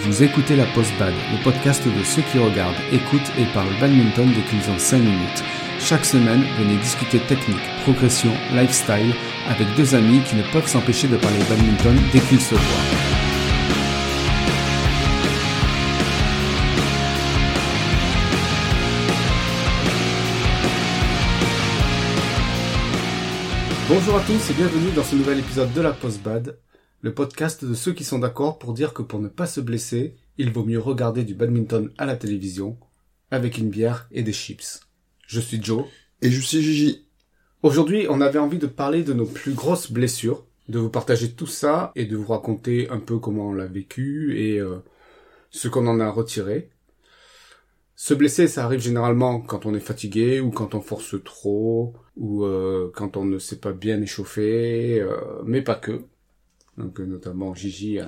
Vous écoutez la Post Bad, le podcast de ceux qui regardent, écoutent et parlent badminton dès qu'ils ont 5 minutes. Chaque semaine, venez discuter technique, progression, lifestyle avec deux amis qui ne peuvent s'empêcher de parler badminton dès qu'ils se voient. Bonjour à tous et bienvenue dans ce nouvel épisode de la Post Bad, le podcast de ceux qui sont d'accord pour dire que pour ne pas se blesser, il vaut mieux regarder du badminton à la télévision avec une bière et des chips. Je suis Joe. Et je suis Gigi. Aujourd'hui, on avait envie de parler de nos plus grosses blessures, de vous partager tout ça et de vous raconter un peu comment on l'a vécu et euh, ce qu'on en a retiré. Se blesser, ça arrive généralement quand on est fatigué ou quand on force trop ou euh, quand on ne s'est pas bien échauffé, euh, mais pas que. Donc notamment Gigi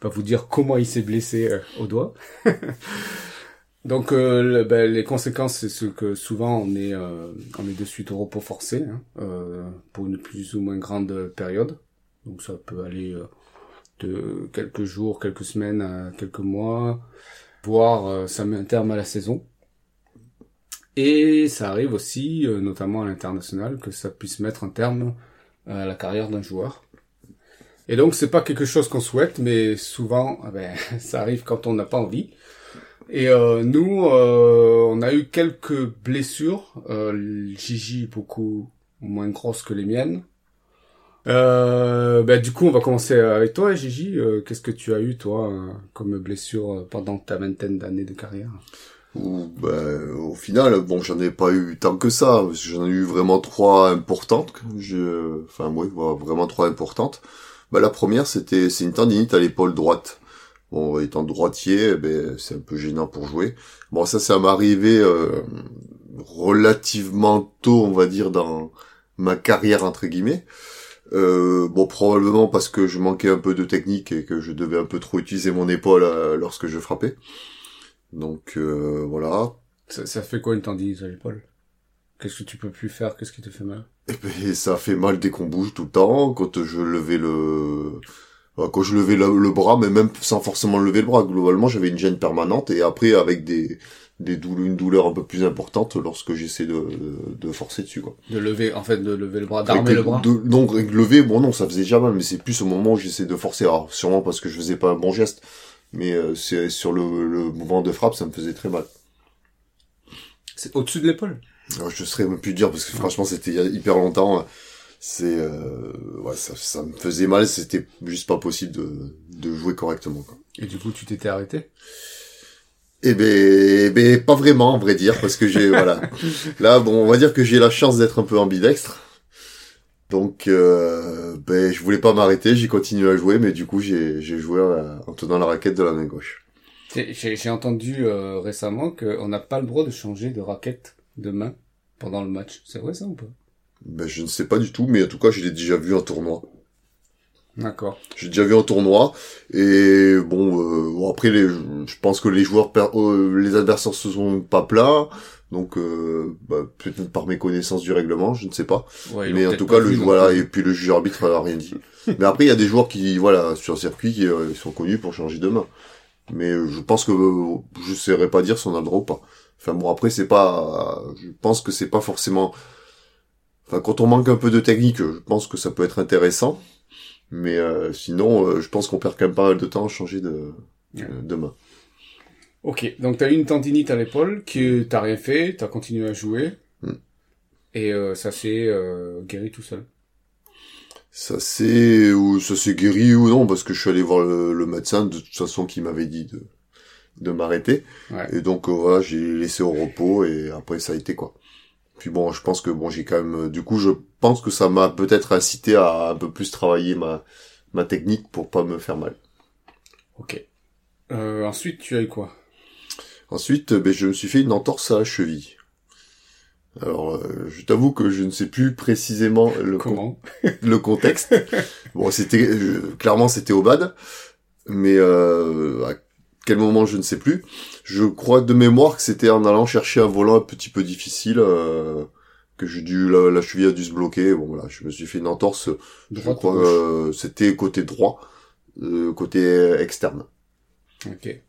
va vous dire comment il s'est blessé au doigt. Donc le, ben, les conséquences, c'est ce que souvent on est on est de suite au repos forcé hein, pour une plus ou moins grande période. Donc ça peut aller de quelques jours, quelques semaines à quelques mois voire euh, ça met un terme à la saison. Et ça arrive aussi, euh, notamment à l'international, que ça puisse mettre un terme à la carrière d'un joueur. Et donc c'est pas quelque chose qu'on souhaite, mais souvent, ben, ça arrive quand on n'a pas envie. Et euh, nous, on a eu quelques blessures. Gigi beaucoup moins grosse que les miennes. Euh, bah, du coup, on va commencer avec toi, Gigi. Euh, Qu'est-ce que tu as eu, toi, euh, comme blessure euh, pendant ta vingtaine d'années de carrière? Bah, Au final, bon, j'en ai pas eu tant que ça. J'en ai eu vraiment trois importantes. Je... Enfin, oui, vraiment trois importantes. Bah, la première, c'était c'est une tendinite à l'épaule droite. Bon, étant droitier, ben, c'est un peu gênant pour jouer. Bon, ça, ça m'est arrivé relativement tôt, on va dire, dans ma carrière, entre guillemets. Euh, bon, probablement parce que je manquais un peu de technique et que je devais un peu trop utiliser mon épaule euh, lorsque je frappais. Donc euh, voilà. Ça, fait quoi une tendinite à l'épaule Qu'est-ce que tu peux plus faire? Qu'est-ce qui te fait mal? Et eh ben, ça fait mal dès qu'on bouge tout le temps. Quand je levais le quand je levais le, bras, mais même sans forcément lever le bras, globalement j'avais une gêne permanente et après avec des des douleurs, une douleur un peu plus importante lorsque j'essaie de, de, forcer dessus quoi. De lever, en fait, de lever le bras, d'armer le bras? donc lever, bon non, ça faisait déjà mal, mais c'est plus au moment où j'essaie de forcer. Alors sûrement parce que je faisais pas un bon geste, mais euh, c'est sur le, le mouvement de frappe, ça me faisait très mal. C'est au-dessus de l'épaule? Je serais même plus dire parce que franchement c'était hyper longtemps. C'est euh, ouais, ça, ça me faisait mal, c'était juste pas possible de, de jouer correctement. Quoi. Et du coup, tu t'étais arrêté? Eh ben, eh ben, pas vraiment, en vrai dire, parce que j'ai, voilà. Là, bon, on va dire que j'ai la chance d'être un peu ambidextre. Donc, euh, ben, je voulais pas m'arrêter, j'ai continué à jouer, mais du coup, j'ai, joué euh, en tenant la raquette de la main gauche. J'ai entendu euh, récemment qu'on n'a pas le droit de changer de raquette de main pendant le match. C'est vrai ça ou pas? Ben, je ne sais pas du tout, mais en tout cas, je l'ai déjà vu en tournoi. D'accord. J'ai déjà vu en tournoi et bon, euh, bon après les, je pense que les joueurs, euh, les adversaires se sont pas plats, donc euh, bah, peut-être par mes connaissances du règlement, je ne sais pas. mais en tout cas le voilà et puis le juge arbitre a rien dit. mais après il y a des joueurs qui voilà sur le circuit qui euh, sont connus pour changer de main. Mais je pense que je saurais pas dire si on a le droit ou pas. Enfin bon après c'est pas, je pense que c'est pas forcément. Enfin quand on manque un peu de technique, je pense que ça peut être intéressant. Mais euh, sinon, euh, je pense qu'on perd quand même pas mal de temps à changer de, de main. Ok, donc t'as eu une tendinite à l'épaule, que t'as rien fait, t'as continué à jouer, hmm. et euh, ça s'est guéri tout seul. Ça s'est ou ça s'est guéri ou non parce que je suis allé voir le, médecin de toute façon qui m'avait dit de de m'arrêter et donc voilà j'ai laissé au repos et après ça a été quoi. Puis bon, je pense que bon, j'ai quand même, du coup, je pense que ça m'a peut-être incité à un peu plus travailler ma ma technique pour pas me faire mal. Ok. Euh, ensuite, tu as eu quoi? Ensuite, ben, je me suis fait une entorse à la cheville. Alors, euh, je t'avoue que je ne sais plus précisément le comment le contexte. bon, c'était clairement c'était au bad, mais euh, quel moment je ne sais plus. Je crois de mémoire que c'était en allant chercher un volant un petit peu difficile euh, que j'ai dû la, la, cheville a dû se bloquer. Bon voilà, je me suis fait une entorse. je crois euh, c'était côté droit, euh, côté externe. Ok.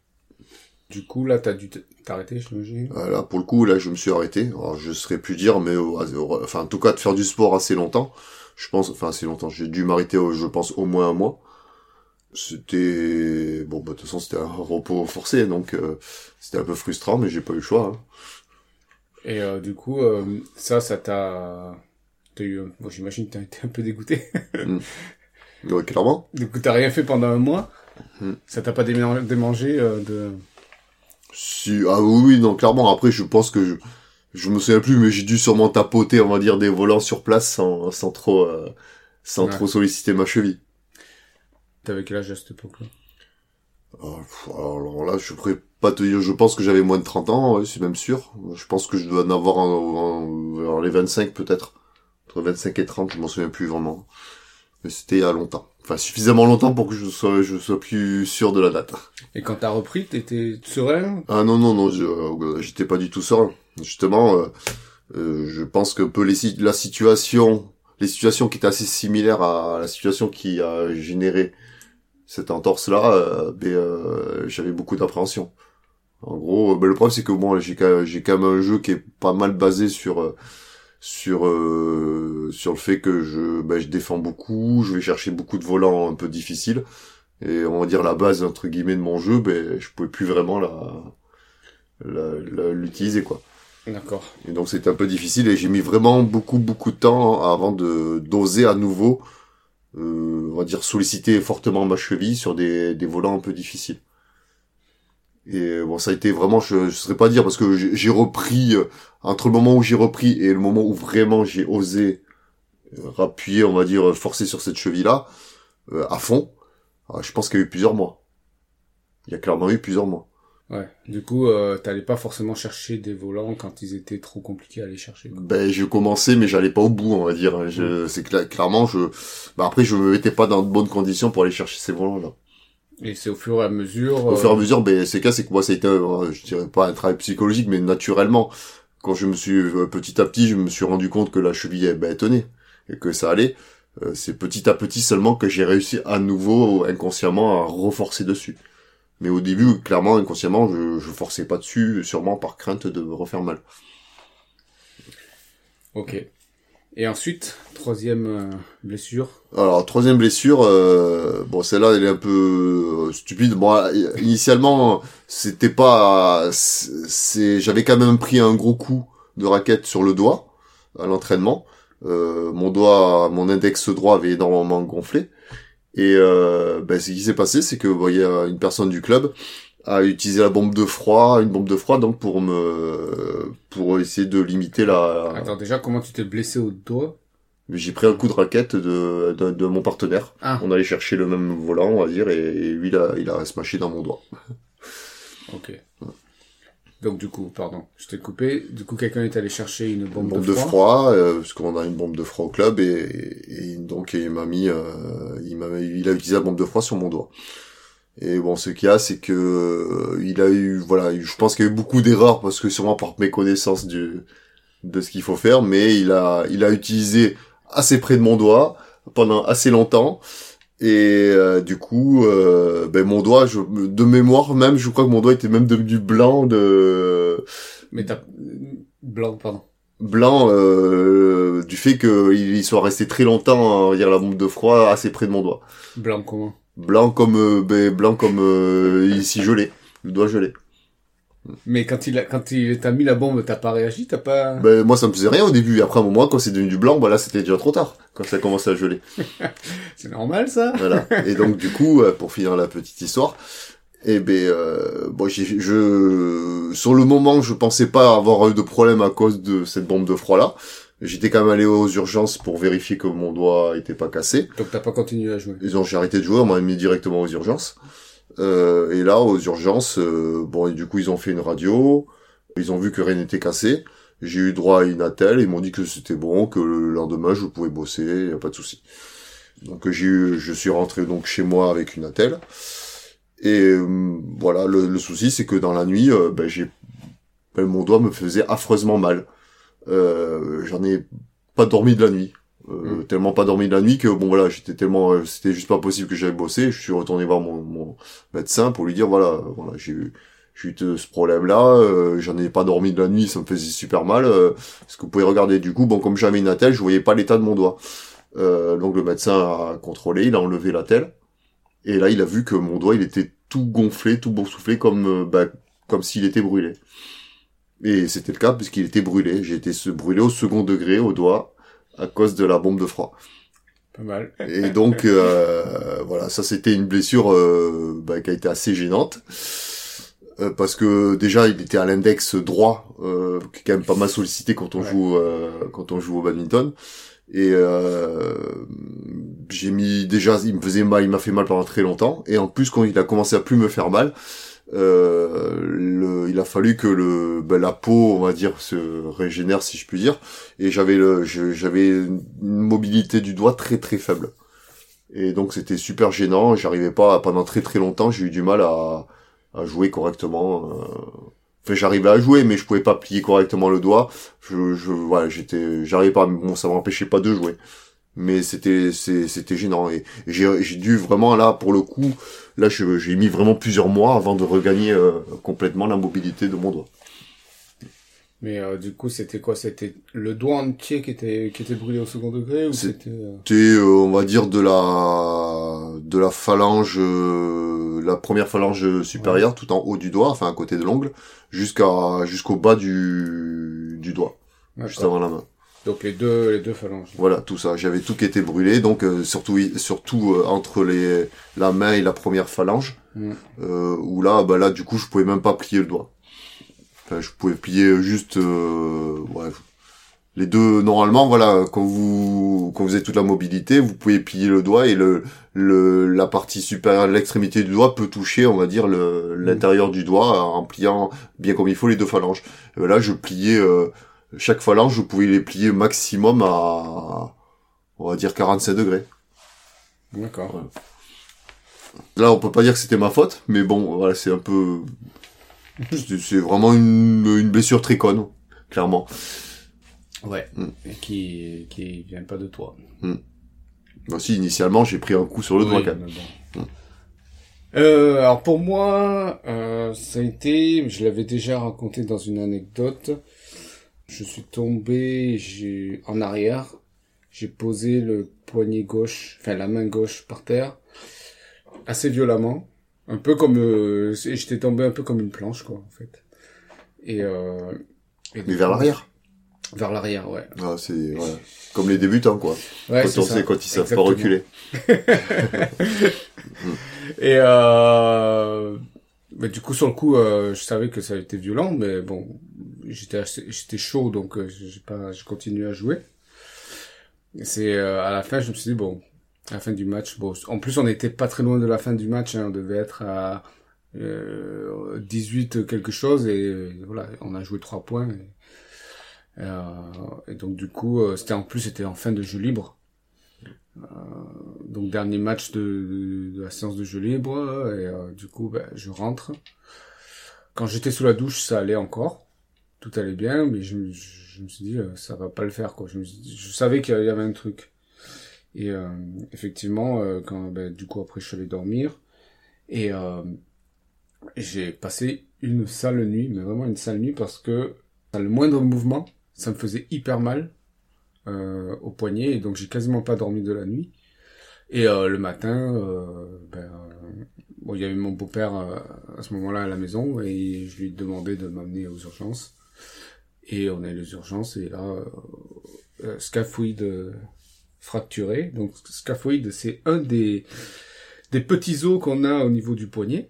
Du coup, là, t'as dû t'arrêter, j'imagine. Euh, là, pour le coup, là, je me suis arrêté. Alors, je serais plus dire, mais euh, enfin, en tout cas, de faire du sport assez longtemps. Je pense, enfin, assez longtemps. J'ai dû m'arrêter, je pense, au moins un mois. C'était bon, bah, de toute façon, c'était un repos forcé, donc euh, c'était un peu frustrant, mais j'ai pas eu le choix. Hein. Et euh, du coup, euh, ça, ça t'a, t'as eu, bon, j'imagine, que t'as été un peu dégoûté. mm. Ouais, clairement. Du coup, t'as rien fait pendant un mois. Mm. Ça t'a pas démangé euh, de. Si, ah oui, oui, non, clairement. Après, je pense que je, je me souviens plus, mais j'ai dû sûrement tapoter, on va dire, des volants sur place sans, sans trop, euh, sans Ouais. trop solliciter ma cheville. T'avais quel âge à cette époque-là? Ah, Alors là, je pourrais pas te dire, je pense que j'avais moins de 30 ans, c'est même sûr. Je pense que je dois en avoir en, les 25 peut-être. Entre 25 et 30, je m'en souviens plus vraiment. Mais c'était il y a longtemps. Enfin, suffisamment longtemps pour que je sois, je sois plus sûr de la date. Et quand t'as repris, t'étais serein? Ah non, non, non, je- euh, j'étais pas du tout serein. Justement, euh, euh, je pense que peu les, la situation, les situations qui étaient assez similaires à la situation qui a généré cette entorse-là, euh, ben, euh, j'avais beaucoup d'appréhension. En gros, euh, ben, le problème c'est que bon, j'ai quand, j'ai quand même un jeu qui est pas mal basé sur euh, sur euh, sur le fait que je ben, je défends beaucoup, je vais chercher beaucoup de volants un peu difficiles et on va dire la base entre guillemets de mon jeu, ben je pouvais plus vraiment la l'utiliser quoi. D'accord. Et donc c'était un peu difficile et j'ai mis vraiment beaucoup beaucoup de temps avant de d'oser à nouveau, euh, on va dire solliciter fortement ma cheville sur des des volants un peu difficiles. Et bon ça a été vraiment, je, je saurais pas dire parce que j'ai j'ai repris euh, entre le moment où j'ai repris et le moment où vraiment j'ai osé euh, rappuyer, on va dire forcer sur cette cheville là à fond. ah, je pense qu'il y a eu plusieurs mois. Il y a clairement eu plusieurs mois. Ouais. Du coup, euh, t'allais pas forcément chercher des volants quand ils étaient trop compliqués à aller chercher. quoi. Ben, je commençais, mais j'allais pas au bout, on va dire. Je, c'est cla- clairement, je, ben après, je me mettais pas dans de bonnes conditions pour aller chercher ces volants-là. Et c'est au fur et à mesure. Au euh, fur et à mesure, ben, c'est cas, c'est que moi, ça a été, je dirais pas un travail psychologique, mais naturellement, quand je me suis, euh, petit à petit, je me suis rendu compte que la cheville, elle, ben, elle tenait. Et que ça allait. Euh, c'est petit à petit seulement que j'ai réussi à nouveau, inconsciemment, à renforcer dessus. Mais au début, clairement, inconsciemment, je, je forçais pas dessus, sûrement par crainte de me refaire mal. Ok. Et ensuite, troisième euh, blessure. Alors troisième blessure, euh, bon celle-là elle est un peu euh, stupide. Bon initialement c'était pas, c'est, j'avais quand même pris un gros coup de raquette sur le doigt à l'entraînement. Euh, mon doigt, mon index droit avait énormément gonflé. Et euh, ben, ce qui s'est passé, c'est que il une personne du club a utilisé la bombe de froid, une bombe de froid donc pour me, pour essayer de limiter la. Attends, déjà, comment tu t'es blessé au doigt? J'ai pris un coup de raquette de, de, de mon partenaire. Ah, On allait chercher le même volant, on va dire, et, et lui, il a, il a smashé dans mon doigt. ok. Donc du coup, pardon, je t'ai coupé. Du coup, quelqu'un est allé chercher une bombe, Une bombe de de froid? froid, euh, parce qu'on a une bombe de froid au club, et, et, et donc il m'a mis, euh, il m'a, il a utilisé la bombe de froid sur mon doigt. Et bon, ce qu'il y a, c'est que euh, il a eu, voilà, je pense qu'il y a eu beaucoup d'erreurs parce que sûrement par méconnaissance du de ce qu'il faut faire, mais il a, il a utilisé assez près de mon doigt pendant assez longtemps. Et euh, du coup, euh, ben mon doigt, je, de mémoire même, je crois que mon doigt était même devenu blanc de Mais t'as blanc, pardon. blanc euh, du fait qu'il soit resté très longtemps, on va dire la bombe de froid, assez près de mon doigt. Blanc comment? Blanc comme euh, ben, blanc comme euh, ici gelé, le doigt gelé. Mais quand il a, quand il t'a mis la bombe, t'as pas réagi, t'as pas. Ben moi ça me faisait rien au début, après un moment quand c'est devenu du blanc, voilà c'était déjà trop tard quand ça a commencé à geler. C'est normal ça. Voilà. Et donc du coup, euh, pour finir la petite histoire, eh ben euh, bon, j'ai, je sur le moment, je pensais pas avoir eu de problème à cause de cette bombe de froid là. J'étais quand même allé aux urgences pour vérifier que mon doigt était pas cassé. Donc t'as pas continué à jouer. Ils ont j'ai arrêté de jouer, on m'a mis directement aux urgences. Euh, et là, aux urgences, euh, bon, et du coup, ils ont fait une radio. Ils ont vu que rien n'était cassé. J'ai eu droit à une attelle. Ils m'ont dit que c'était bon, que le lendemain, je pouvais bosser, y a pas de souci. Donc, j'ai eu, je suis rentré donc chez moi avec une attelle. Et euh, voilà, le, le souci, c'est que dans la nuit, euh, ben, j'ai, ben, mon doigt me faisait affreusement mal. Euh, j'en ai pas dormi de la nuit. Euh, tellement pas dormi de la nuit que bon voilà j'étais tellement euh, c'était juste pas possible que j'aille bosser. Je suis retourné voir mon, mon médecin pour lui dire voilà voilà j'ai eu j'ai eu ce problème là j'en ai pas dormi de la nuit ça me faisait super mal ce que vous pouvez regarder du coup? Bon comme j'avais une attelle je voyais pas l'état de mon doigt. Donc le médecin a contrôlé il a enlevé l'attelle. Et là il a vu que mon doigt il était tout gonflé tout boursouflé comme bah, comme s'il était brûlé et c'était le cas puisqu'il était brûlé j'ai été brûlé au second degré au doigt à cause de la bombe de froid. Pas mal. Et donc euh, voilà, ça c'était une blessure euh, bah, qui a été assez gênante. Euh, parce que déjà il était à l'index droit, euh, qui est quand même pas mal sollicité quand on joue euh, quand on joue au badminton. Et j'ai mis déjà, il me faisait mal, il m'a fait mal pendant très longtemps. Et en plus quand il a commencé à plus me faire mal, euh, le, il a fallu que le ben, la peau, on va dire, se régénère si je puis dire. Et j'avais j'avais une mobilité du doigt très très faible. Et donc c'était super gênant. J'arrivais pas pendant très très longtemps. J'ai eu du mal à, à jouer correctement. Euh. Enfin, j'arrivais à jouer, mais je pouvais pas plier correctement le doigt. Je, je, voilà, j'étais, j'arrivais pas. Bon, ça m'empêchait pas de jouer mais c'était c'était gênant et j'ai dû vraiment là pour le coup là j'ai mis vraiment plusieurs mois avant de regagner euh, complètement la mobilité de mon doigt. Mais euh, du coup, c'était quoi? C'était le doigt entier qui était qui était brûlé au second degré ou c'était euh... on va dire de la de la phalange la première phalange supérieure tout en haut du doigt, enfin à côté de l'ongle, jusqu'à jusqu'au bas du du doigt, juste avant la main. Donc les deux, les deux phalanges. Voilà, tout ça. J'avais tout qui était brûlé, donc euh, surtout, surtout euh, entre les la main et la première phalange, mm. euh, où là, bah là, du coup, je pouvais même pas plier le doigt. Enfin, je pouvais plier juste, ouais, les deux normalement, voilà, quand vous quand vous avez toute la mobilité, vous pouvez plier le doigt et le le la partie supérieure, l'extrémité du doigt peut toucher, on va dire, le l'intérieur du doigt en pliant bien comme il faut les deux phalanges. Et là, je pliais chaque phalange, je pouvais les plier maximum à, on va dire 45 degrés. D'accord. Là, on peut pas dire que c'était ma faute, mais bon, voilà, c'est un peu, c'est vraiment une, une blessure très conne, clairement. Ouais. Mm. Et qui, qui vient pas de toi. Mm. Bah, si, initialement, j'ai pris un coup sur le doigt quand même. Mm. Euh, alors pour moi, euh, ça a été, je l'avais déjà raconté dans une anecdote, je suis tombé j'ai en arrière. J'ai posé le poignet gauche, enfin la main gauche par terre, assez violemment. Un peu comme... Euh, J'étais tombé un peu comme une planche, quoi, en fait. Et... Euh, Mais vers l'arrière vers l'arrière, ouais. Ah, c'est ouais. comme les débutants, quoi. Ouais, quand on sait quand ils savent pas reculer. et euh, du coup, sur le coup, euh, je savais que ça a été violent, mais bon, j'étais j'étais chaud donc euh, j'ai pas j'ai continué à jouer. C'est euh, à la fin je me suis dit bon à la fin du match bon en plus on n'était pas très loin de la fin du match hein, on devait être à euh, 18 quelque chose et voilà on a joué trois points et, euh, et donc du coup c'était en plus c'était en fin de jeu libre donc dernier match de, la séance de jeu libre et du coup ben, je rentre quand j'étais sous la douche ça allait encore tout allait bien, mais je, me suis dit, euh, ça va pas le faire, quoi. Je, savais qu'il y avait un truc. Et euh, effectivement, euh, quand ben, du coup après je suis allé dormir et j'ai passé une sale nuit, mais vraiment une sale nuit parce que le moindre mouvement, ça me faisait hyper mal au poignet et donc j'ai quasiment pas dormi de la nuit. Et le matin, ben, bon, il y avait mon beau-père à ce moment-là à la maison et je lui ai demandé de m'amener aux urgences. Et on a les urgences et là, euh, euh scaphoïde fracturé. Donc scaphoïde, c'est un des, des petits os qu'on a au niveau du poignet.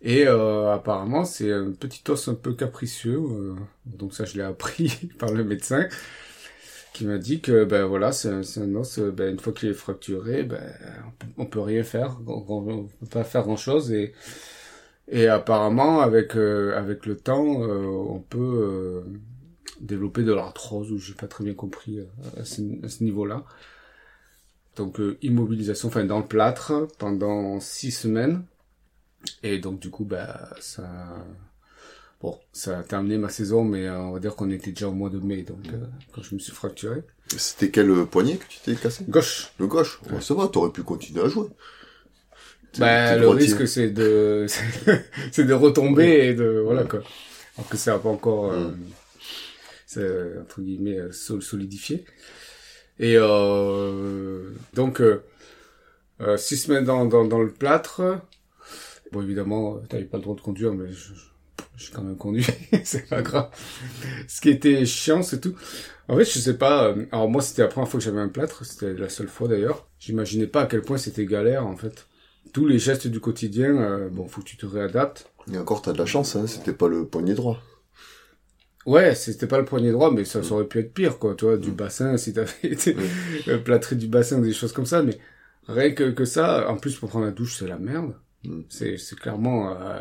Et euh, apparemment, c'est un petit os un peu capricieux. Euh, donc ça, je l'ai appris par le médecin qui m'a dit que ben voilà, c'est un, os. Ben, une fois qu'il est fracturé, ben on peut, rien faire. On, peut pas faire grand chose et et apparemment, avec euh, avec le temps, euh, on peut euh, développer de l'arthrose, ou j'ai pas très bien compris à ce, ce niveau-là. Donc immobilisation, enfin dans le plâtre pendant six semaines. Et donc du coup, bah ça, Bon, ça a terminé ma saison, mais euh, on va dire qu'on était déjà au mois de mai, donc euh, quand je me suis fracturé. C'était quel poignet que tu t'es cassé? Gauche. Le gauche? Ouais, ça va, t'aurais pu continuer à jouer. Bah, le risque, c'est de, c'est de retomber et de, voilà, quoi. Alors que ça n'a pas encore, euh, c'est, entre guillemets, euh, sol- solidifié. Et, euh, donc, euh, six semaines dans, dans, dans le plâtre. Bon, évidemment, t'avais pas le droit de conduire, mais je, je- j'ai quand même conduit. c'est pas grave. Ce qui était chiant, c'est tout. En fait, je sais pas. euh, Alors moi, c'était la première fois que j'avais un plâtre. C'était la seule fois d'ailleurs. J'imaginais pas à quel point c'était galère en fait. Tous les gestes du quotidien, euh, bon, faut que tu te réadaptes. Et encore, t'as de la chance, hein, c'était pas le poignet droit. Ouais, c'était pas le poignet droit, mais ça, ça aurait pu être pire, quoi. Tu vois, du bassin, si t'avais été plâtré du bassin, des choses comme ça. Mais rien que, que ça, en plus pour prendre la douche, c'est la merde. Mm. C'est, c'est clairement. euh,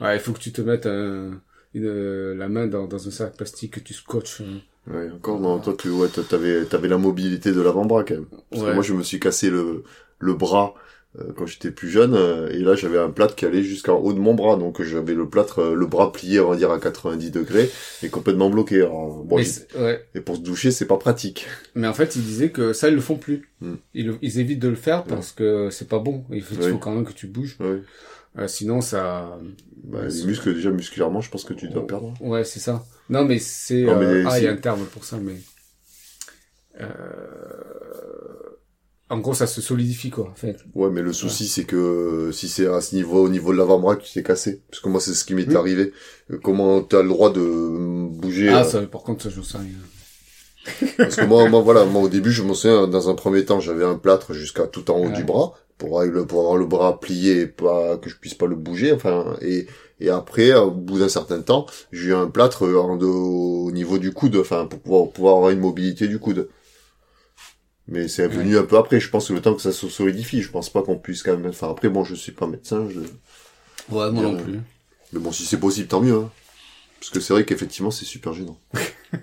Ouais, il faut que tu te mettes un- une, la main dans, dans un sac plastique que tu scotches. hein. Ouais, encore, non, toi, tu, ouais, toi, t'avais, t'avais la mobilité de l'avant-bras, quand même. Parce que moi, je me suis cassé le, le bras, euh, quand j'étais plus jeune, euh, et là, j'avais un plâtre qui allait jusqu'en haut de mon bras, donc j'avais le plâtre, euh, le bras plié, on va dire, à 90 degrés, et complètement bloqué. Alors, bon, ouais. et pour se doucher, c'est pas pratique. Mais en fait, ils disaient que ça, ils le font plus. Mm. Ils, ils évitent de le faire parce que c'est pas bon. Il faut, il faut quand même que tu bouges. Euh, sinon, ça... Bah, les muscles, déjà, musculairement, je pense que tu dois perdre. Ouais, c'est ça. Non, mais c'est... Non, mais euh, Ah, il y a un terme pour ça, mais... Euh... En gros, ça se solidifie, quoi, en fait. Ouais, mais le souci, c'est que euh, si c'est à ce niveau, au niveau de l'avant-bras que tu t'es cassé, parce que moi, c'est ce qui m'est arrivé. Euh, Comment t'as le droit de bouger Ah, ça, par contre, ça, j'en sais rien. Parce que moi, moi, voilà, moi, au début, je me souviens, dans un premier temps, j'avais un plâtre jusqu'à tout en haut Ouais. du bras, pour, avoir le- pour avoir le bras plié et pas, que je puisse pas le bouger, enfin, et, et après, au bout d'un certain temps, j'ai eu un plâtre euh, en de- au niveau du coude, enfin, pour pouvoir, pouvoir avoir une mobilité du coude. Mais c'est venu un peu après, je pense que le temps que ça se solidifie, je pense pas qu'on puisse quand même, enfin, après, bon, je suis pas médecin, je... Ouais, moi non Euh, plus. mais bon, si c'est possible, tant mieux, hein. Parce que c'est vrai qu'effectivement, c'est super gênant.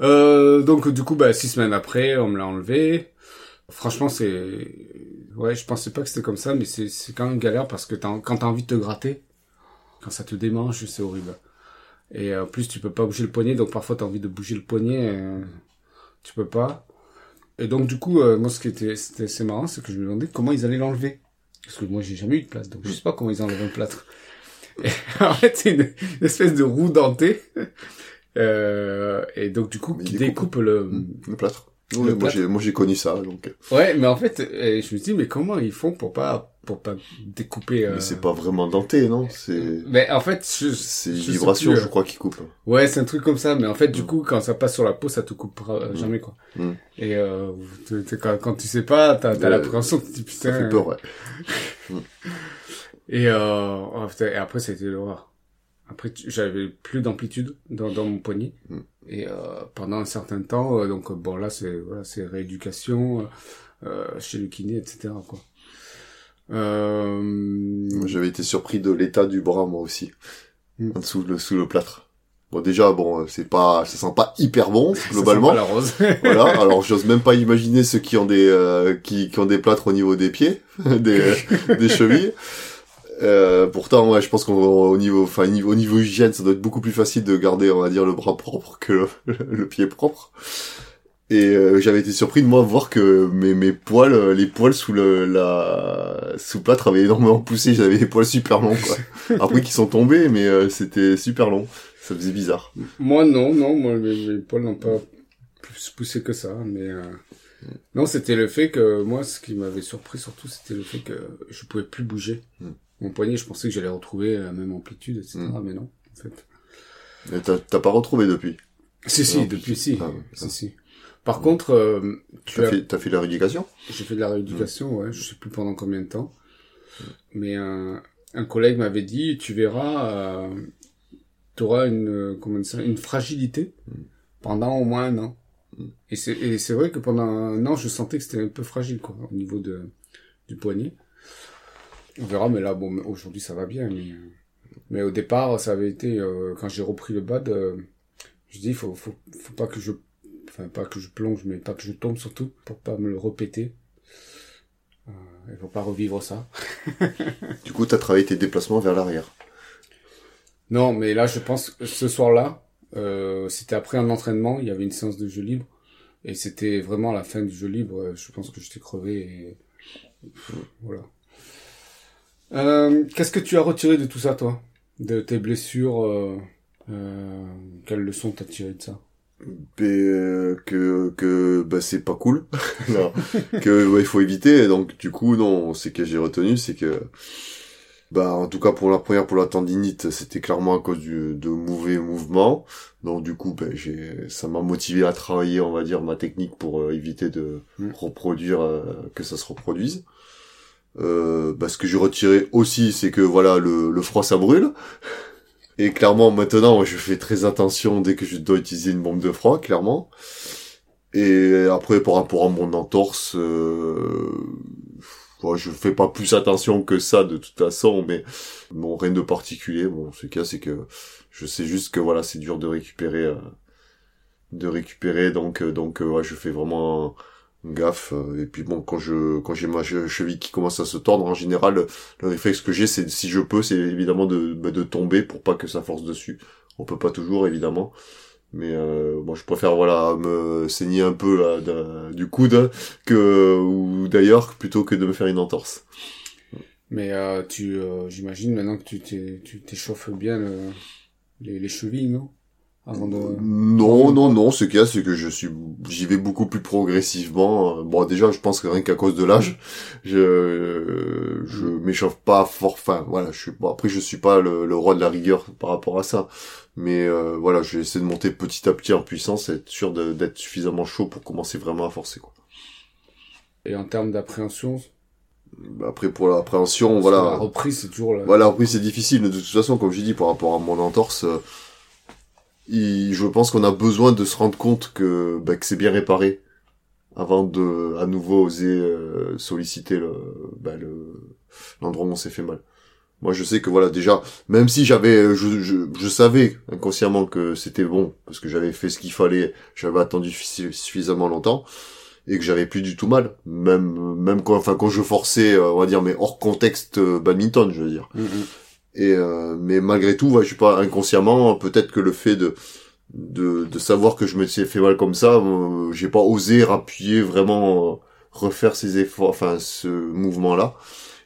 Euh, donc, du coup, bah, six semaines après, on me l'a enlevé. Franchement, c'est... Ouais, je pensais pas que c'était comme ça, mais c'est, c'est quand même galère parce que t'as, quand t'as envie de te gratter, quand ça te démange, c'est horrible. Et euh, en plus, tu peux pas bouger le poignet, donc parfois t'as envie de bouger le poignet, euh, tu peux pas. Et donc, du coup, euh, moi, ce qui était, c'était assez marrant, c'est que je me demandais comment ils allaient l'enlever. Parce que moi, j'ai jamais eu de plâtre, donc je sais pas comment ils enlèvent un plâtre. Et, en fait, c'est une espèce de roue dentée. Euh, et donc, du coup, qui découpe, découpe. le... Le plâtre. Ouais, moi, j'ai, moi, j'ai connu ça, donc... Ouais, mais en fait, euh, je me dis, mais comment ils font pour pas, pour pas découper, euh... Mais c'est pas vraiment denté, non? C'est Mais en fait, je, c'est vibration, euh. je crois, qui coupe. Ouais, c'est un truc comme ça, mais en fait, du Mm. coup, quand ça passe sur la peau, ça te coupera euh, jamais, quoi. Mm. Et euh, quand, quand tu sais pas, t'as t'as Euh, l'appréhension que tu dis, putain... Ça fait peur, ouais. Et, euh, et après, été l'horreur. Après, j'avais plus d'amplitude dans, dans mon poignet. Mm. Et euh, pendant un certain temps, euh, donc bon, là, c'est voilà, c'est rééducation euh, chez le kiné, etc. Quoi. Euh... J'avais été surpris de l'état du bras, moi aussi. Mm. En dessous, le, sous le plâtre. Bon, déjà, bon, c'est pas, ça sent pas hyper bon, ça sent globalement. pas la rose. voilà. Alors, j'ose même pas imaginer ceux qui ont des, euh, qui, qui ont des plâtres au niveau des pieds, des, des chevilles. Euh, pourtant, ouais, je pense qu'au niveau, enfin, au niveau hygiène, ça doit être beaucoup plus facile de garder, on va dire, le bras propre que le, le pied propre. Et euh, j'avais été surpris de moi voir que mes, mes poils, euh, les poils sous le la sous plâtre avaient énormément poussé. J'avais des poils super longs, quoi. Après qu'ils sont tombés, mais euh, c'était super long. Ça faisait bizarre. moi, non, non, moi, mes, mes poils n'ont pas plus poussé que ça, mais... Euh... Non, c'était le fait que, moi, ce qui m'avait surpris surtout, c'était le fait que je pouvais plus bouger. Mm. Mon poignet, je pensais que j'allais retrouver la même amplitude, etc., Mm. mais non, en fait. Mais t'as t'as pas retrouvé depuis? Si, si, Non, depuis si. Ah si, ah. si. Par contre, euh, tu T'as as... fait t'as fait la rééducation? j'ai fait de la rééducation, ouais, je sais plus pendant combien de temps. Mais un, un collègue m'avait dit, tu verras, euh, tu auras une, euh, comment dire ça, une fragilité pendant au moins un an. Et c'est, et c'est vrai que pendant un an, je sentais que c'était un peu fragile, quoi, au niveau de, du poignet. On verra, mais là, bon, aujourd'hui, ça va bien, mais, euh, mais au départ, ça avait été, euh, quand j'ai repris le bad, euh, je dis, faut, faut, faut pas que je, enfin, pas que je plonge, mais pas que je tombe surtout, pour pas me le répéter. Euh, il faut pas revivre ça. Du coup, t'as travaillé tes déplacements vers l'arrière. Non, mais là, je pense que ce soir-là, euh, c'était après un entraînement, il y avait une séance de jeu libre, et c'était vraiment la fin du jeu libre. Je pense que j'étais crevé et voilà. Euh, Qu'est-ce que tu as retiré de tout ça, toi, de tes blessures euh, euh, Quelle leçon t'as tiré de ça? Euh, que que bah c'est pas cool. Non, que ouais, il faut éviter. Donc du coup non c'est que j'ai retenu c'est que bah en tout cas pour la première pour la tendinite c'était clairement à cause du de mauvais mouvements. Donc du coup bah, j'ai ça m'a motivé à travailler on va dire ma technique pour euh, éviter de Mm. reproduire euh, que ça se reproduise euh, bah, ce que j'ai retiré aussi c'est que voilà le, le froid ça brûle. Et clairement maintenant je fais très attention dès que je dois utiliser une bombe de froid clairement. Et après par rapport à mon entorse euh, je fais pas plus attention que ça de toute façon mais bon rien de particulier bon ce cas c'est que je sais juste que voilà c'est dur de récupérer euh, de récupérer. Donc euh, donc euh, ouais, je fais vraiment gaffe. Euh, et puis bon quand je quand j'ai ma che- cheville qui commence à se tordre en général le, le réflexe que j'ai c'est si je peux c'est évidemment de bah, de tomber pour pas que ça force dessus. On peut pas toujours évidemment. Mais euh, moi je préfère voilà me saigner un peu là du coude que ou d'ailleurs plutôt que de me faire une entorse. Mais euh, tu, euh, j'imagine maintenant que tu t'échauffes bien le- les, les chevilles, non? Avant de. Non, non, non, ce qu'il y a, c'est que je suis, j'y vais beaucoup plus progressivement. Bon, déjà, je pense que rien qu'à cause de l'âge, je, je m'échauffe pas fort, enfin, voilà, je suis, bon, après, je suis pas le, le roi de la rigueur par rapport à ça. Mais, euh, voilà, je vais essayer de monter petit à petit en puissance et être sûr d'être suffisamment chaud pour commencer vraiment à forcer, quoi. Et en termes d'appréhension, Après, pour l'appréhension, la voilà. reprise, c'est toujours la. Voilà, après c'est difficile, de toute façon, comme j'ai dit, par rapport à mon entorse, euh, je pense qu'on a besoin de se rendre compte que, bah, que c'est bien réparé avant de à nouveau oser euh, solliciter le bah, le l'endroit où on s'est fait mal. Moi, je sais que voilà, déjà, même si j'avais, je, je, je savais inconsciemment que c'était bon parce que j'avais fait ce qu'il fallait, j'avais attendu suffi- suffisamment longtemps et que j'avais plus du tout mal, même même quand, enfin quand je forçais, euh, on va dire, mais hors contexte euh, badminton, je veux dire. Mm, mm. Et euh, mais malgré tout, ouais, je sais pas inconsciemment, peut-être que le fait de de, de savoir que je me suis fait mal comme ça, euh, j'ai pas osé rappuyer vraiment euh, refaire ces efforts, enfin ce mouvement-là.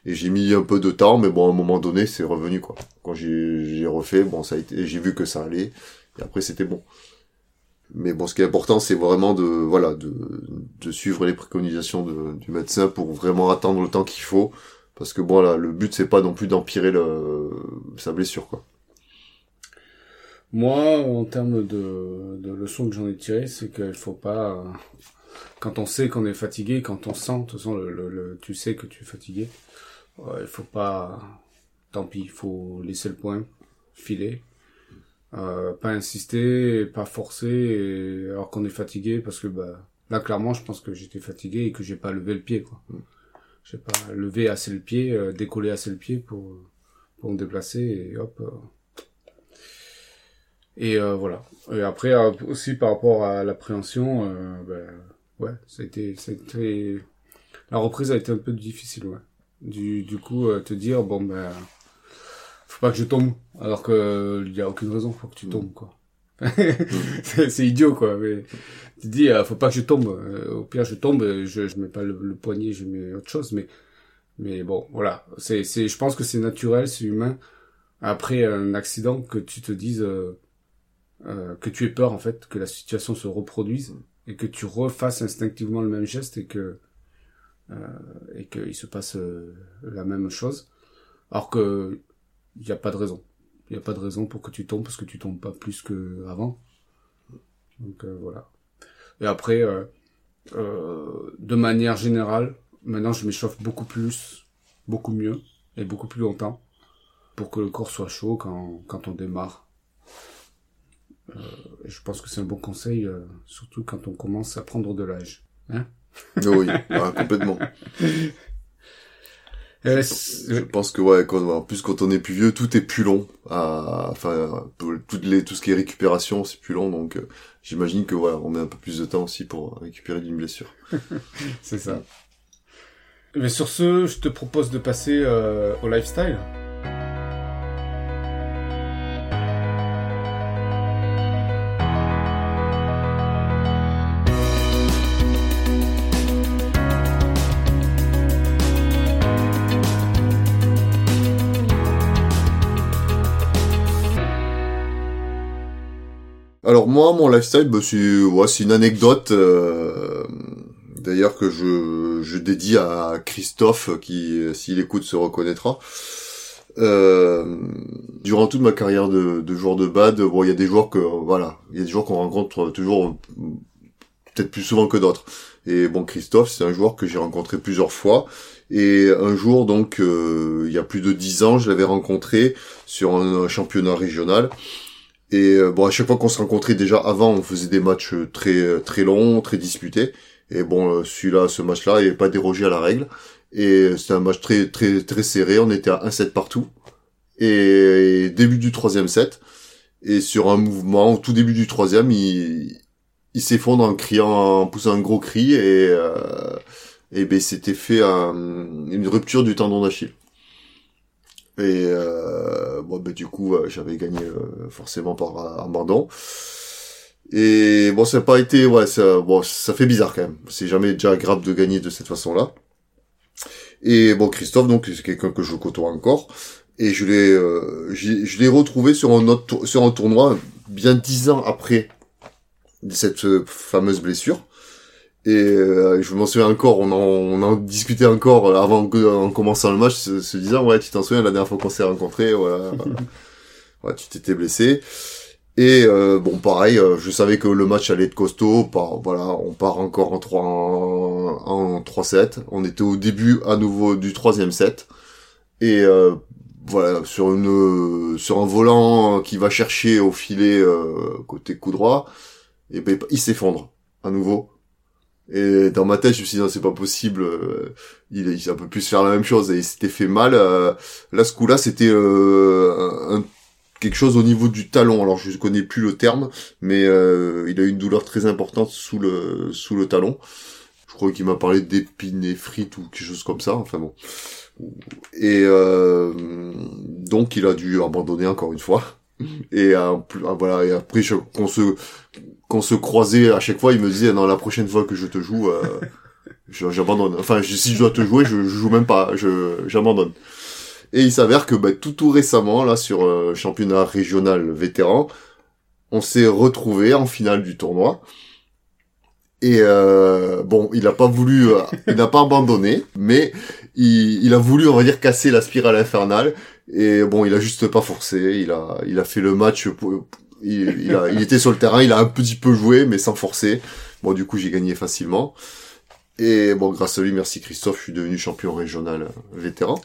Et j'ai mis un peu de temps, mais bon, à un moment donné, c'est revenu quoi. Quand j'ai refait, bon, ça a été, j'ai vu que ça allait, et après c'était bon. Mais bon, ce qui est important, c'est vraiment de voilà de de suivre les préconisations du médecin pour vraiment attendre le temps qu'il faut, parce que bon là, le but c'est pas non plus d'empirer le sa blessure quoi. Moi, en termes de, de leçons que j'en ai tirées, c'est qu'il faut pas, euh, quand on sait qu'on est fatigué, quand on sent, de toute façon, le, le, le- tu sais que tu es fatigué, euh, il faut pas, tant pis, il faut laisser le point, filer, euh, pas insister, pas forcer, et- alors qu'on est fatigué, parce que bah, là, clairement, je pense que j'étais fatigué et que j'ai pas levé le pied, quoi. J'ai pas levé assez le pied, euh, décollé assez le pied pour, pour me déplacer, et hop. euh, et euh, voilà. Et après euh, aussi par rapport à l'appréhension, euh, ben, ouais, ça a été, ça a été, la reprise a été un peu difficile, ouais. Du, du coup, euh, te dire bon ben, faut pas que je tombe, alors que il y a aucune raison pour que tu tombes quoi. C'est idiot quoi, mais tu dis euh, faut pas que je tombe. Euh, au pire je tombe, je je mets pas le, le poignet, je mets autre chose, mais mais bon voilà, c'est c'est, je pense que c'est naturel, c'est humain. Après un accident que tu te dises euh, euh, que tu aies peur en fait que la situation se reproduise et que tu refasses instinctivement le même geste et que euh, et qu'il se passe euh, la même chose alors que il n'y a pas de raison il n'y a pas de raison pour que tu tombes parce que tu tombes pas plus que avant donc euh, voilà et après euh, euh, de manière générale maintenant je m'échauffe beaucoup plus beaucoup mieux et beaucoup plus longtemps pour que le corps soit chaud quand quand on démarre euh, je pense que c'est un bon conseil, euh, surtout quand on commence à prendre de l'âge. Hein? Oui, ouais, complètement. Euh, Je c'est- pense que ouais, quand, en plus quand on est plus vieux, tout est plus long. À, enfin, toutes les, tout ce qui est récupération, c'est plus long. Donc, euh, j'imagine que voilà, on met un peu plus de temps aussi pour récupérer d'une blessure. c'est ça. Mais sur ce, je te propose de passer euh, au lifestyle. Mon lifestyle, bah, c'est ouais, une anecdote. euh, D'ailleurs que je, je dédie à Christophe qui, s'il écoute, se reconnaîtra. Euh, durant toute ma carrière de, de joueur de bad, bon, il y a des joueurs que voilà, il y a des joueurs qu'on rencontre toujours peut-être plus souvent que d'autres. Et bon, Christophe, c'est un joueur que j'ai rencontré plusieurs fois. Et un jour, donc, euh, il y a plus de dix ans, je l'avais rencontré sur un, championnat régional. Et euh, bon, à chaque fois qu'on se rencontrait, déjà avant, on faisait des matchs très très longs, très disputés. Et bon, euh, celui-là, ce match-là, il n'est pas dérogé à la règle. Et c'était un match très très très serré. On était à 1-7 partout. Et, début du troisième set. Et sur un mouvement, au tout début du troisième, il, il s'effondre en criant, en poussant un gros cri et euh, et ben c'était fait une rupture du tendon d'Achille. Et euh, bon ben du coup euh, j'avais gagné euh, forcément par abandon. Et bon, ça n'a pas été, ouais, ça, bon, ça fait bizarre quand même. C'est jamais déjà agréable de gagner de cette façon-là. Et bon, Christophe, donc, c'est quelqu'un que je côtoie encore. Et je l'ai, euh, je l'ai retrouvé sur un autre, sur un tournoi, bien dix ans après cette euh, fameuse blessure. Et euh, je m'en souviens encore, on en, on en discutait encore avant que, en commençant le match, se, se disant, ouais, tu t'en souviens la dernière fois qu'on s'est rencontrés, voilà. ouais, tu t'étais blessé. Et euh, bon, pareil, euh, je savais que le match allait être costaud. Par, voilà, on part encore en 3 en, 3-7. On était au début à nouveau du troisième set. Et euh, voilà, sur une sur un volant qui va chercher au filet côté coup droit, et ben il s'effondre à nouveau. Et dans ma tête, je me suis dit, non, c'est pas possible, il, il, un peu plus faire la même chose, et il s'était fait mal. là, ce coup-là, c'était un quelque chose au niveau du talon. Alors je connais plus le terme, mais euh, il a eu une douleur très importante sous le sous le talon. Je crois qu'il m'a parlé d'épinéphrite ou quelque chose comme ça. Enfin bon. Et euh, donc il a dû abandonner encore une fois. Et euh, voilà. Et après qu'on se qu'on se croisait à chaque fois, il me disait non la prochaine fois que je te joue, euh, j'abandonne. Enfin si je dois te jouer, je, je joue même pas. Je j'abandonne. Et il s'avère que bah, tout tout récemment, là, sur euh, championnat régional vétéran, on s'est retrouvé en finale du tournoi. Et euh, bon, il n'a pas voulu, euh, il n'a pas abandonné, mais il, il, a voulu, on va dire, casser la spirale infernale. Et bon, il a juste pas forcé. Il a, il a fait le match. Il, il, a, il était sur le terrain, il a un petit peu joué, mais sans forcer. Bon, du coup, j'ai gagné facilement. Et bon, grâce à lui, merci Christophe, je suis devenu champion régional vétéran.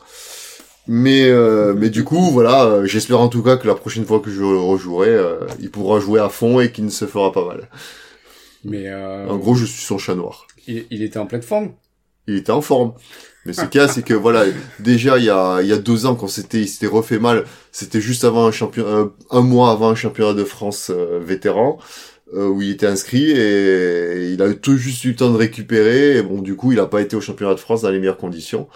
Mais euh, mais du coup voilà, euh, j'espère en tout cas que la prochaine fois que je rejouerai, euh, il pourra jouer à fond et qu'il ne se fera pas mal. Mais en gros, je suis son chat noir. Il, il était en pleine forme. Il était en forme. Mais ce qu'il y a, c'est que voilà, déjà il y a il y a deux ans quand c'était il s'était refait mal, c'était juste avant un champion un, mois avant un championnat de France vétéran où il était inscrit et il a tout juste eu le temps de récupérer. Et bon, du coup, il a pas été au championnat de France dans les meilleures conditions.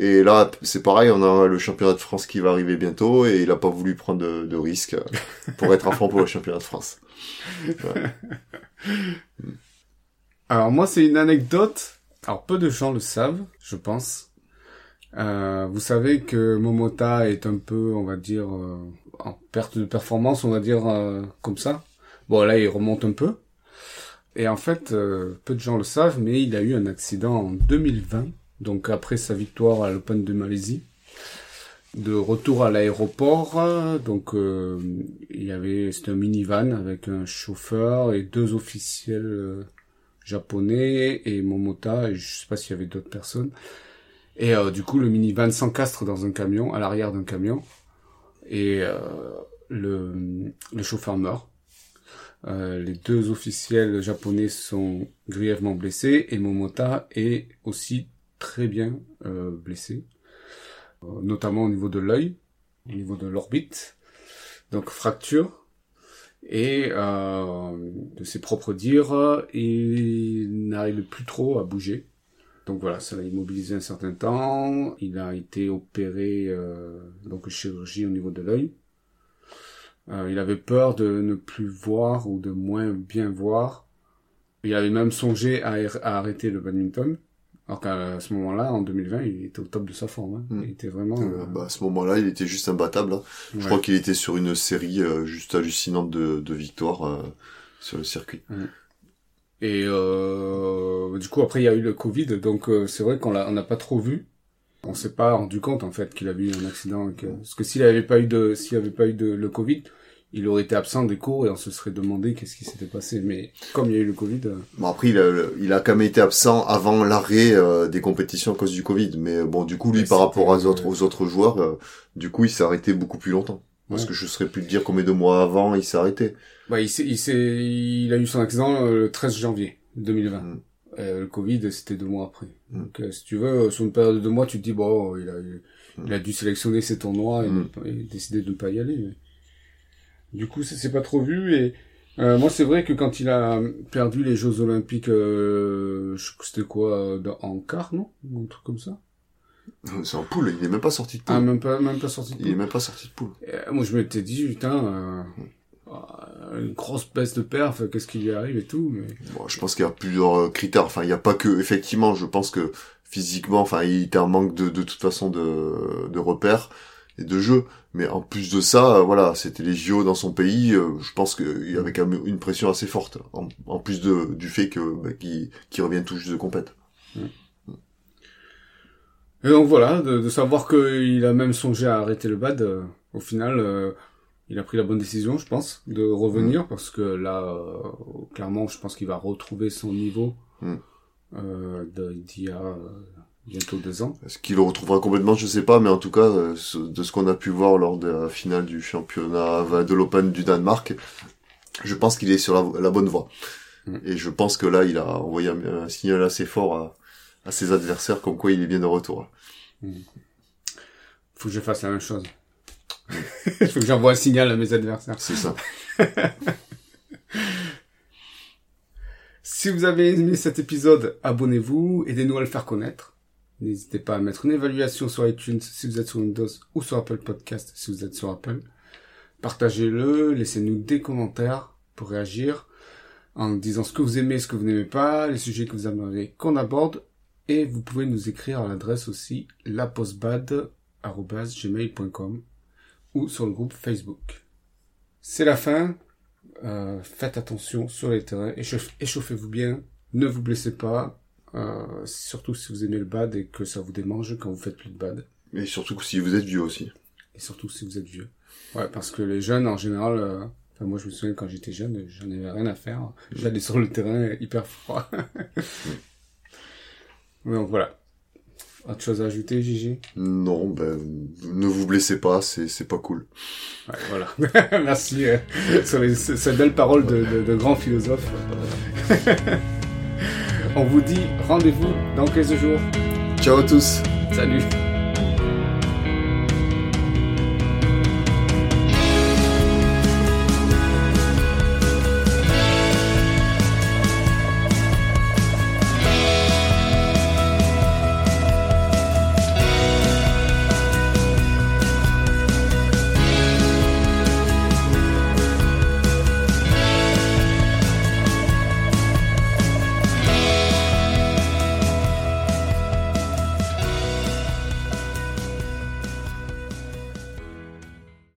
Et là, c'est pareil, on a le championnat de France qui va arriver bientôt et il a pas voulu prendre de, de risques pour être à fond pour le championnat de France. Alors moi, c'est une anecdote. Alors peu de gens le savent, je pense. Euh, vous savez que Momota est un peu, on va dire, euh, en perte de performance, on va dire euh, comme ça. Bon là, il remonte un peu. Et en fait, peu de gens le savent, mais il a eu un accident en 2020 donc après sa victoire à l'Open de Malaisie. De retour à l'aéroport, donc il y avait c'était un minivan avec un chauffeur et deux officiels japonais et Momota et je sais pas s'il y avait d'autres personnes. Et euh, du coup le minivan s'encastre dans un camion, à l'arrière d'un camion et le, le chauffeur meurt. les deux officiels japonais sont grièvement blessés et Momota est aussi très bien euh, blessé, euh, notamment au niveau de l'œil, au niveau de l'orbite, donc fracture. Et euh, de ses propres dires, il n'arrive plus trop à bouger. Donc voilà, ça l'a immobilisé un certain temps. Il a été opéré, euh, donc chirurgie au niveau de l'œil. Euh, il avait peur de ne plus voir ou de moins bien voir. Il avait même songé à, à arrêter le badminton Alors qu'à ce moment-là, en 2020, il était au top de sa forme. Hein. Mm. Il était vraiment... Euh, euh, bah, à ce moment-là, il était juste imbattable. hein. Je ouais. crois qu'il était sur une série euh, juste hallucinante de, de victoires euh, sur le circuit. Et euh, du coup, après, il y a eu le Covid, donc euh, c'est vrai qu'on l'a, on n'a pas trop vu. On s'est pas rendu compte en fait qu'il avait eu un accident. Que... Parce que s'il avait pas eu de, s'il avait pas eu de le Covid, il aurait été absent des cours et on se serait demandé qu'est-ce qui s'était passé. Mais comme il y a eu le Covid, euh, Bon après, il a, il a quand même été absent avant l'arrêt euh, des compétitions à cause du Covid. Mais euh, bon, du coup, lui, par rapport aux autres, aux autres joueurs, euh, du coup, il s'est arrêté beaucoup plus longtemps. Parce que je serais plus de dire combien de mois avant il s'est arrêté. bah, il, s'est, il, s'est, il a eu son accident le 13 janvier 2020. Mm. Euh, le Covid, c'était deux mois après. Mm. Donc, si tu veux, sur une période de deux mois, tu te dis bon, il a, il a dû sélectionner ses tournois et, et décider de ne pas y aller. mais- Du coup, ça s'est pas trop vu et euh, moi, c'est vrai que quand il a perdu les Jeux Olympiques, euh, je sais que c'était quoi, euh, dans- en quart, non, Ou un truc comme ça? C'est en poule, il est même pas sorti de poule. Ah, même pas, même pas sorti. de il est poule. même pas sorti de poule. Euh, moi, je m'étais dit, putain, euh, euh, une grosse baisse de perf, qu'est-ce qui lui arrive et tout, mais. Bon, je pense qu'il y a plusieurs euh, critères. Enfin, il n'y a pas que, effectivement, je pense que physiquement, enfin, il était en manque de, de toute façon de, de repères et de jeux. Mais en plus de ça, euh, voilà, c'était les JO dans son pays. euh, je pense qu'il y avait quand même une pression assez forte. En, en plus de, du fait que bah, qu'il qu'il revienne tout juste de compète. Et donc voilà, de, de savoir qu'il a même songé à arrêter le bad, euh, au final, euh, il a pris la bonne décision, je pense, de revenir, parce que là, euh, clairement, je pense qu'il va retrouver son niveau Mm. de- d'il y a bientôt deux ans. Est-ce qu'il le retrouvera complètement Je sais pas, mais en tout cas, euh, de ce qu'on a pu voir lors de la finale du championnat de l'Open du Danemark, je pense qu'il est sur la, la bonne voie. Mm. Et je pense que là, il a envoyé un, un signal assez fort à, à ses adversaires, comme quoi il est bien de retour. Faut que je fasse la même chose. Faut que j'envoie un signal à mes adversaires. C'est ça. Si vous avez aimé cet épisode, abonnez-vous, aidez-nous à le faire connaître. N'hésitez pas à mettre une évaluation sur iTunes si vous êtes sur Windows ou sur Apple Podcast si vous êtes sur Apple. Partagez-le, laissez-nous des commentaires pour réagir en disant ce que vous aimez, ce que vous n'aimez pas, les sujets que vous aimeriez qu'on aborde. Et vous pouvez nous écrire à l'adresse aussi lapostbad.gmail.com ou sur le groupe Facebook. C'est la fin. Euh, faites attention sur les terrains, échauffe- échauffez-vous bien, ne vous blessez pas, euh, surtout si vous aimez le bad et que ça vous démange quand vous faites plus de bad, Et surtout si vous êtes vieux aussi. et surtout si vous êtes vieux. Ouais, parce que les jeunes en général, euh, enfin moi je me souviens quand j'étais jeune, j'en avais rien à faire, j'allais sur le terrain hyper froid. Donc voilà. Autre chose à ajouter, Gigi? Non, ben, ne vous blessez pas, c'est c'est pas cool. Ouais, voilà. Merci euh, sur les- ces belles paroles de, de, de grands philosophes. On vous dit rendez-vous dans 15 jours. Ciao à tous Salut